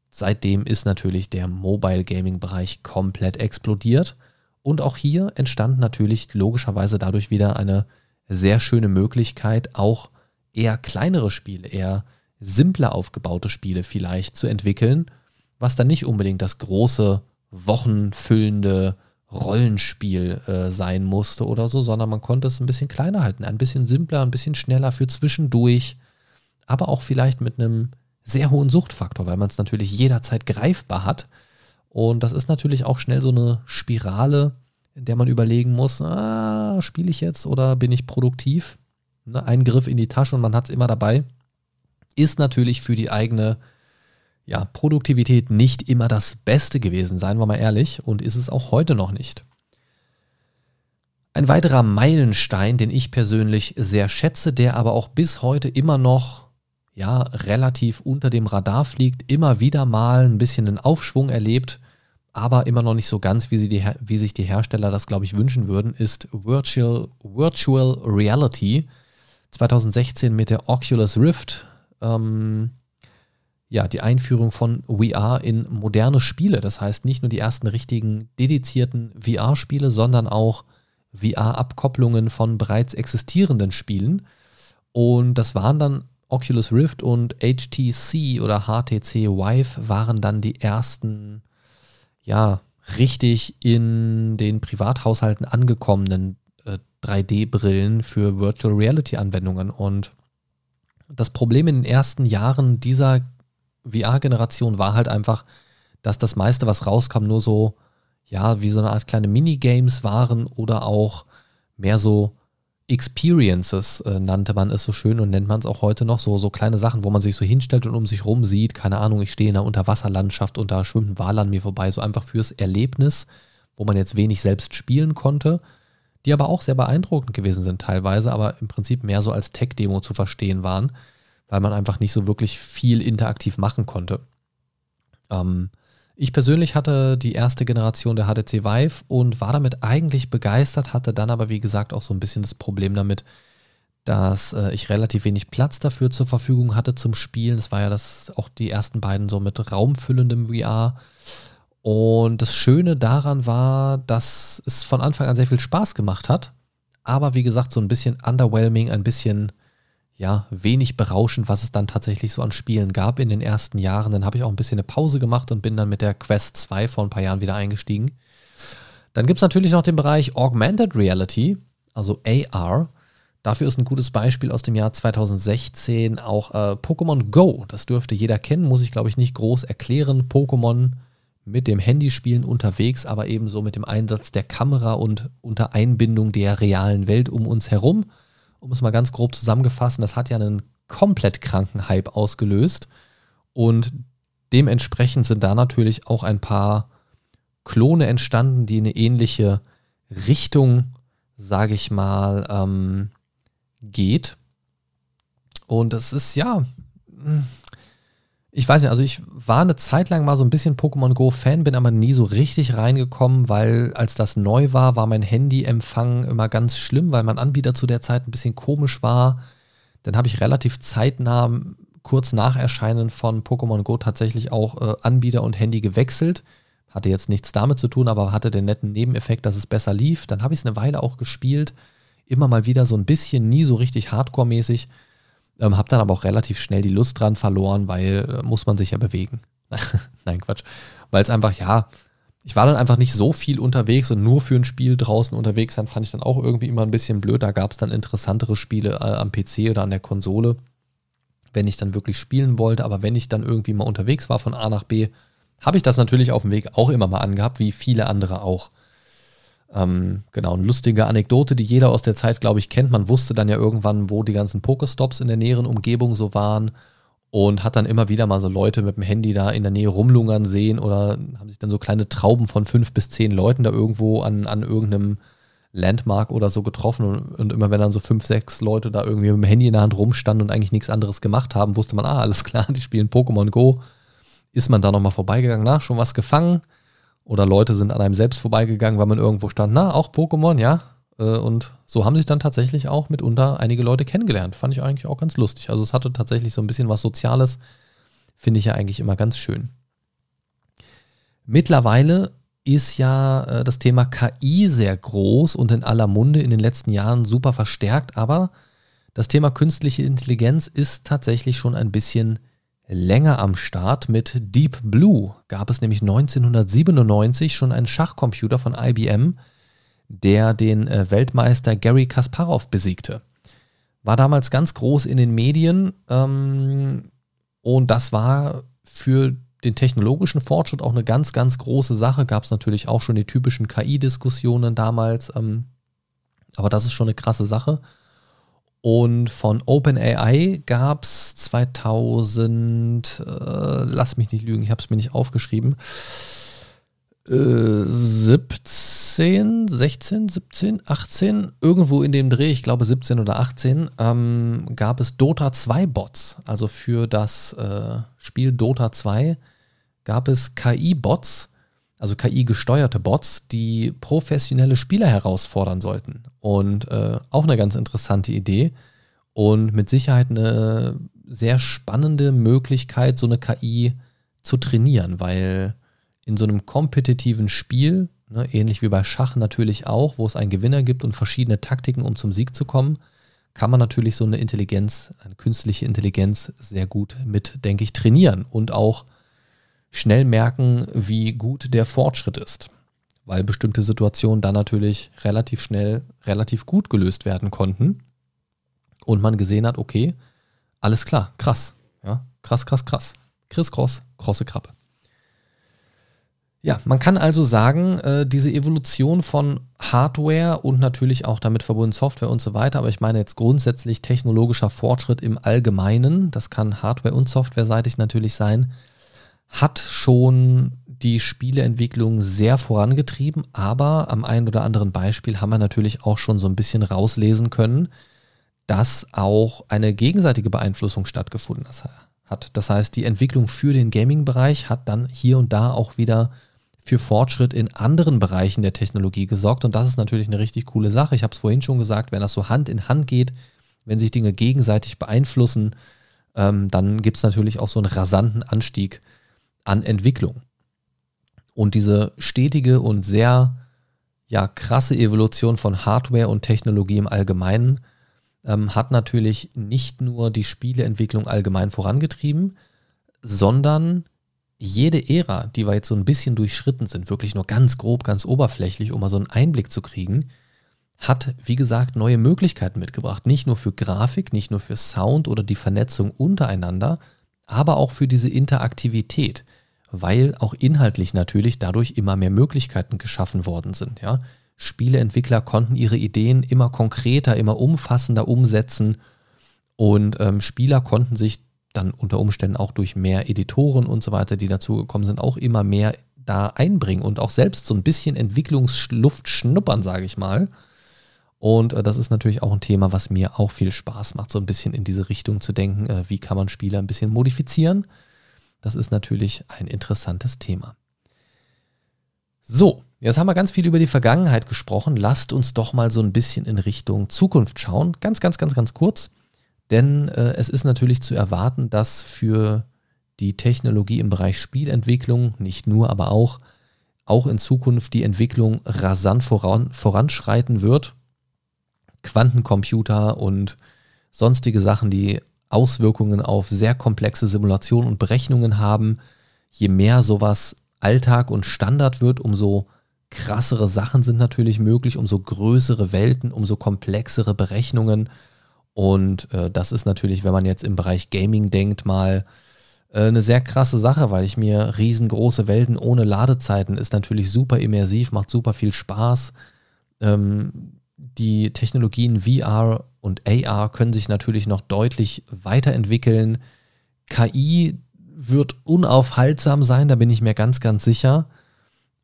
seitdem ist natürlich der Mobile Gaming Bereich komplett explodiert. Und auch hier entstand natürlich logischerweise dadurch wieder eine sehr schöne Möglichkeit, auch eher kleinere Spiele, eher simpler aufgebaute Spiele vielleicht zu entwickeln, was dann nicht unbedingt das große wochenfüllende Rollenspiel äh, sein musste oder so, sondern man konnte es ein bisschen kleiner halten, ein bisschen simpler, ein bisschen schneller für zwischendurch, aber auch vielleicht mit einem sehr hohen Suchtfaktor, weil man es natürlich jederzeit greifbar hat. Und das ist natürlich auch schnell so eine Spirale, in der man überlegen muss, ah, spiele ich jetzt oder bin ich produktiv? Ne, ein Griff in die Tasche und man hat es immer dabei. Ist natürlich für die eigene ja, Produktivität nicht immer das Beste gewesen, seien wir mal ehrlich, und ist es auch heute noch nicht. Ein weiterer Meilenstein, den ich persönlich sehr schätze, der aber auch bis heute immer noch ja, relativ unter dem Radar fliegt, immer wieder mal ein bisschen einen Aufschwung erlebt, aber immer noch nicht so ganz, wie, die, wie sich die Hersteller das, glaube ich, wünschen würden, ist Virtual, Virtual Reality. 2016 mit der Oculus Rift. Ähm, ja, die Einführung von VR in moderne Spiele. Das heißt nicht nur die ersten richtigen dedizierten VR-Spiele, sondern auch VR-Abkopplungen von bereits existierenden Spielen. Und das waren dann Oculus Rift und HTC oder HTC Vive waren dann die ersten, ja, richtig in den Privathaushalten angekommenen äh, 3D-Brillen für Virtual Reality-Anwendungen. Und das Problem in den ersten Jahren dieser VR-Generation war halt einfach, dass das meiste, was rauskam, nur so, ja, wie so eine Art kleine Minigames waren oder auch mehr so Experiences äh, nannte man es so schön und nennt man es auch heute noch so, so kleine Sachen, wo man sich so hinstellt und um sich rum sieht, keine Ahnung, ich stehe in einer Unterwasserlandschaft und da schwimmt ein Wal an mir vorbei, so einfach fürs Erlebnis, wo man jetzt wenig selbst spielen konnte, die aber auch sehr beeindruckend gewesen sind teilweise, aber im Prinzip mehr so als Tech-Demo zu verstehen waren weil man einfach nicht so wirklich viel interaktiv machen konnte. Ähm, ich persönlich hatte die erste Generation der HTC Vive und war damit eigentlich begeistert, hatte dann aber wie gesagt auch so ein bisschen das Problem damit, dass äh, ich relativ wenig Platz dafür zur Verfügung hatte zum Spielen. Das war ja das auch die ersten beiden so mit raumfüllendem VR. Und das Schöne daran war, dass es von Anfang an sehr viel Spaß gemacht hat. Aber wie gesagt, so ein bisschen underwhelming, ein bisschen ja, wenig berauschend, was es dann tatsächlich so an Spielen gab in den ersten Jahren. Dann habe ich auch ein bisschen eine Pause gemacht und bin dann mit der Quest 2 vor ein paar Jahren wieder eingestiegen. Dann gibt es natürlich noch den Bereich Augmented Reality, also AR. Dafür ist ein gutes Beispiel aus dem Jahr 2016 auch äh, Pokémon Go. Das dürfte jeder kennen, muss ich glaube ich nicht groß erklären. Pokémon mit dem Handyspielen unterwegs, aber ebenso mit dem Einsatz der Kamera und unter Einbindung der realen Welt um uns herum um es mal ganz grob zusammengefassen, das hat ja einen komplett kranken Hype ausgelöst. Und dementsprechend sind da natürlich auch ein paar Klone entstanden, die eine ähnliche Richtung, sage ich mal, ähm, geht. Und es ist ja, ich weiß nicht, also ich war eine Zeit lang mal so ein bisschen Pokémon Go Fan, bin aber nie so richtig reingekommen, weil als das neu war, war mein Handyempfang immer ganz schlimm, weil mein Anbieter zu der Zeit ein bisschen komisch war. Dann habe ich relativ zeitnah, kurz nach Erscheinen von Pokémon Go tatsächlich auch äh, Anbieter und Handy gewechselt. Hatte jetzt nichts damit zu tun, aber hatte den netten Nebeneffekt, dass es besser lief. Dann habe ich es eine Weile auch gespielt. Immer mal wieder so ein bisschen, nie so richtig hardcore-mäßig. Ähm, hab dann aber auch relativ schnell die Lust dran verloren, weil äh, muss man sich ja bewegen. [laughs] Nein, Quatsch. Weil es einfach, ja, ich war dann einfach nicht so viel unterwegs und nur für ein Spiel draußen unterwegs sein, fand ich dann auch irgendwie immer ein bisschen blöd. Da gab es dann interessantere Spiele äh, am PC oder an der Konsole, wenn ich dann wirklich spielen wollte. Aber wenn ich dann irgendwie mal unterwegs war von A nach B, habe ich das natürlich auf dem Weg auch immer mal angehabt, wie viele andere auch. Ähm, genau, eine lustige Anekdote, die jeder aus der Zeit, glaube ich, kennt. Man wusste dann ja irgendwann, wo die ganzen Pokestops in der näheren Umgebung so waren und hat dann immer wieder mal so Leute mit dem Handy da in der Nähe rumlungern sehen oder haben sich dann so kleine Trauben von fünf bis zehn Leuten da irgendwo an, an irgendeinem Landmark oder so getroffen und, und, immer wenn dann so fünf, sechs Leute da irgendwie mit dem Handy in der Hand rumstanden und eigentlich nichts anderes gemacht haben, wusste man, ah, alles klar, [laughs] die spielen Pokémon Go. Ist man da nochmal vorbeigegangen, na, schon was gefangen? Oder Leute sind an einem selbst vorbeigegangen, weil man irgendwo stand, na, auch Pokémon, ja. Äh, und so haben sich dann tatsächlich auch mitunter einige Leute kennengelernt. Fand ich eigentlich auch ganz lustig. Also es hatte tatsächlich so ein bisschen was Soziales. Finde ich ja eigentlich immer ganz schön. Mittlerweile ist ja äh, das Thema KI sehr groß und in aller Munde in den letzten Jahren super verstärkt, aber das Thema künstliche Intelligenz ist tatsächlich schon ein bisschen länger am Start. Mit Deep Blue gab es nämlich 1997 schon einen Schachcomputer von IBM, der den äh, Weltmeister Gary Kasparov besiegte. War damals ganz groß in den Medien ähm, und das war für den technologischen Fortschritt auch eine ganz, ganz große Sache. Gab es natürlich auch schon die typischen KI-Diskussionen damals, ähm, aber das ist schon eine krasse Sache. Und von OpenAI gab es 2000, äh, lass mich nicht lügen, ich habe es mir nicht aufgeschrieben, äh, 17, 16, 17, 18, irgendwo in dem Dreh, ich glaube 17 oder 18, ähm, gab es Dota 2 Bots. Also für das äh, Spiel Dota 2 gab es KI-Bots, also KI-gesteuerte Bots, die professionelle Spieler herausfordern sollten. Und äh, auch eine ganz interessante Idee und mit Sicherheit eine sehr spannende Möglichkeit, so eine KI zu trainieren, weil in so einem kompetitiven Spiel, ne, ähnlich wie bei Schach natürlich auch, wo es einen Gewinner gibt und verschiedene Taktiken, um zum Sieg zu kommen, kann man natürlich so eine Intelligenz, eine künstliche Intelligenz sehr gut mit, denke ich, trainieren und auch schnell merken, wie gut der Fortschritt ist, weil bestimmte Situationen dann natürlich relativ schnell, relativ gut gelöst werden konnten und man gesehen hat, okay, alles klar, krass, ja, krass, krass, krass. Chris Cross, krosse Krabbe. Ja, man kann also sagen, äh, diese Evolution von Hardware und natürlich auch damit verbunden Software und so weiter, aber ich meine jetzt grundsätzlich technologischer Fortschritt im Allgemeinen, das kann Hardware- und Softwareseitig natürlich sein, hat schon die Spieleentwicklung sehr vorangetrieben, aber am einen oder anderen Beispiel haben wir natürlich auch schon so ein bisschen rauslesen können, dass auch eine gegenseitige Beeinflussung stattgefunden hat. Das heißt, die Entwicklung für den Gaming-Bereich hat dann hier und da auch wieder für Fortschritt in anderen Bereichen der Technologie gesorgt und das ist natürlich eine richtig coole Sache. Ich habe es vorhin schon gesagt, wenn das so Hand in Hand geht, wenn sich Dinge gegenseitig beeinflussen, ähm, dann gibt es natürlich auch so einen rasanten Anstieg an Entwicklung. Und diese stetige und sehr ja, krasse Evolution von Hardware und Technologie im Allgemeinen ähm, hat natürlich nicht nur die Spieleentwicklung allgemein vorangetrieben, sondern jede Ära, die wir jetzt so ein bisschen durchschritten sind, wirklich nur ganz grob, ganz oberflächlich, um mal so einen Einblick zu kriegen, hat, wie gesagt, neue Möglichkeiten mitgebracht. Nicht nur für Grafik, nicht nur für Sound oder die Vernetzung untereinander, aber auch für diese Interaktivität, weil auch inhaltlich natürlich dadurch immer mehr Möglichkeiten geschaffen worden sind. Ja? Spieleentwickler konnten ihre Ideen immer konkreter, immer umfassender umsetzen und ähm, Spieler konnten sich dann unter Umständen auch durch mehr Editoren und so weiter, die dazugekommen sind, auch immer mehr da einbringen und auch selbst so ein bisschen Entwicklungsluft schnuppern, sage ich mal. Und äh, das ist natürlich auch ein Thema, was mir auch viel Spaß macht, so ein bisschen in diese Richtung zu denken, äh, wie kann man Spieler ein bisschen modifizieren. Das ist natürlich ein interessantes Thema. So, jetzt haben wir ganz viel über die Vergangenheit gesprochen. Lasst uns doch mal so ein bisschen in Richtung Zukunft schauen. Ganz, ganz, ganz, ganz kurz. Denn äh, es ist natürlich zu erwarten, dass für die Technologie im Bereich Spielentwicklung, nicht nur, aber auch, auch in Zukunft die Entwicklung rasant voran, voranschreiten wird. Quantencomputer und sonstige Sachen, die Auswirkungen auf sehr komplexe Simulationen und Berechnungen haben. Je mehr sowas Alltag und Standard wird, umso krassere Sachen sind natürlich möglich, umso größere Welten, umso komplexere Berechnungen und äh, das ist natürlich, wenn man jetzt im Bereich Gaming denkt, mal äh, eine sehr krasse Sache, weil ich mir riesengroße Welten ohne Ladezeiten ist natürlich super immersiv, macht super viel Spaß. Ähm, die Technologien VR und AR können sich natürlich noch deutlich weiterentwickeln. KI wird unaufhaltsam sein, da bin ich mir ganz, ganz sicher.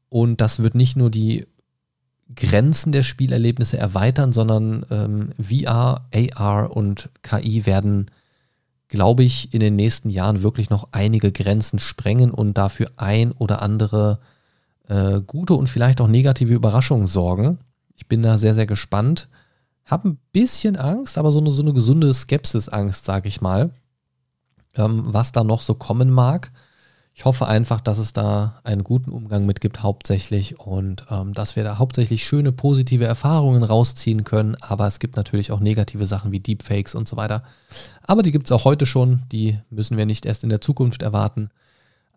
Und das wird nicht nur die Grenzen der Spielerlebnisse erweitern, sondern ähm, VR, AR und KI werden, glaube ich, in den nächsten Jahren wirklich noch einige Grenzen sprengen und dafür ein oder andere äh, gute und vielleicht auch negative Überraschungen sorgen. Ich bin da sehr, sehr gespannt. Hab ein bisschen Angst, aber so eine, so eine gesunde Skepsis-Angst, sage ich mal, ähm, was da noch so kommen mag. Ich hoffe einfach, dass es da einen guten Umgang mit gibt, hauptsächlich, und ähm, dass wir da hauptsächlich schöne, positive Erfahrungen rausziehen können. Aber es gibt natürlich auch negative Sachen wie Deepfakes und so weiter. Aber die gibt es auch heute schon, die müssen wir nicht erst in der Zukunft erwarten.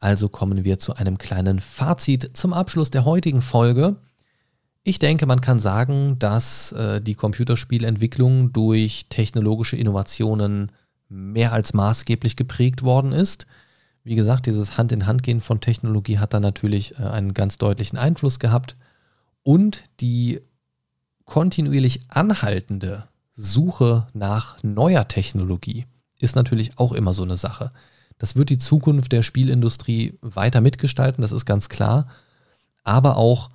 Also kommen wir zu einem kleinen Fazit zum Abschluss der heutigen Folge. Ich denke, man kann sagen, dass äh, die Computerspielentwicklung durch technologische Innovationen mehr als maßgeblich geprägt worden ist. Wie gesagt, dieses Hand-in-Hand-Gehen von Technologie hat da natürlich äh, einen ganz deutlichen Einfluss gehabt. Und die kontinuierlich anhaltende Suche nach neuer Technologie ist natürlich auch immer so eine Sache. Das wird die Zukunft der Spielindustrie weiter mitgestalten, das ist ganz klar. Aber auch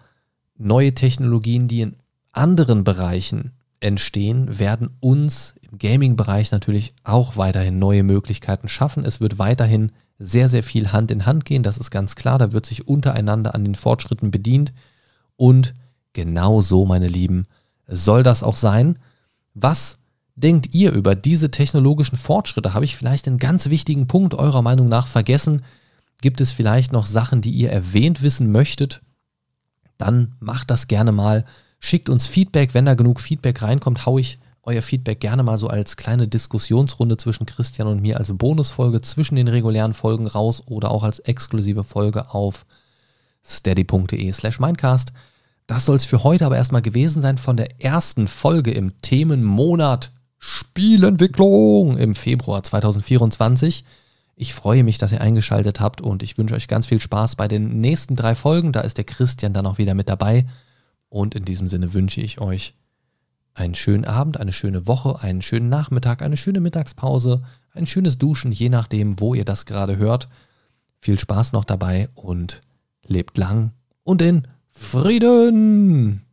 neue Technologien, die in anderen Bereichen entstehen, werden uns im Gaming-Bereich natürlich auch weiterhin neue Möglichkeiten schaffen. Es wird weiterhin sehr, sehr viel Hand in Hand gehen, das ist ganz klar. Da wird sich untereinander an den Fortschritten bedient. Und genau so, meine Lieben, soll das auch sein. Was denkt ihr über diese technologischen Fortschritte? Habe ich vielleicht einen ganz wichtigen Punkt eurer Meinung nach vergessen? Gibt es vielleicht noch Sachen, die ihr erwähnt wissen möchtet? Dann macht das gerne mal. Schickt uns Feedback. Wenn da genug Feedback reinkommt, haue ich euer Feedback gerne mal so als kleine Diskussionsrunde zwischen Christian und mir, also Bonusfolge zwischen den regulären Folgen raus oder auch als exklusive Folge auf steady.de slash mindcast. Das soll es für heute aber erstmal gewesen sein von der ersten Folge im Themenmonat Spielentwicklung im Februar 2024. Ich freue mich, dass ihr eingeschaltet habt und ich wünsche euch ganz viel Spaß bei den nächsten drei Folgen. Da ist der Christian dann auch wieder mit dabei. Und in diesem Sinne wünsche ich euch einen schönen Abend, eine schöne Woche, einen schönen Nachmittag, eine schöne Mittagspause, ein schönes Duschen, je nachdem, wo ihr das gerade hört. Viel Spaß noch dabei und lebt lang und in Frieden!